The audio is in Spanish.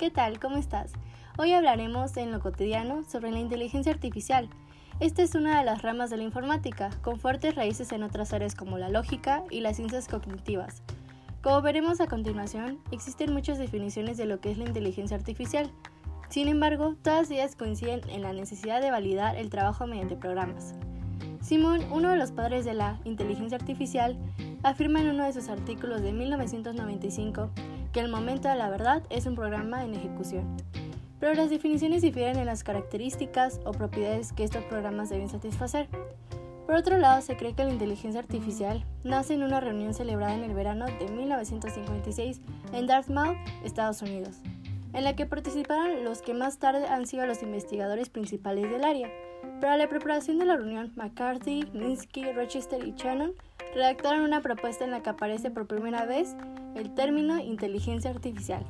¿qué tal? ¿Cómo estás? Hoy hablaremos en lo cotidiano sobre la inteligencia artificial. Esta es una de las ramas de la informática, con fuertes raíces en otras áreas como la lógica y las ciencias cognitivas. Como veremos a continuación, existen muchas definiciones de lo que es la inteligencia artificial. Sin embargo, todas ellas coinciden en la necesidad de validar el trabajo mediante programas. Simon, uno de los padres de la inteligencia artificial, afirma en uno de sus artículos de 1995 que el momento de la verdad es un programa en ejecución. Pero las definiciones difieren en las características o propiedades que estos programas deben satisfacer. Por otro lado, se cree que la inteligencia artificial nace en una reunión celebrada en el verano de 1956 en Dartmouth, Estados Unidos, en la que participaron los que más tarde han sido los investigadores principales del área. Para la preparación de la reunión, McCarthy, Minsky, Rochester y Shannon redactaron una propuesta en la que aparece por primera vez el término inteligencia artificial.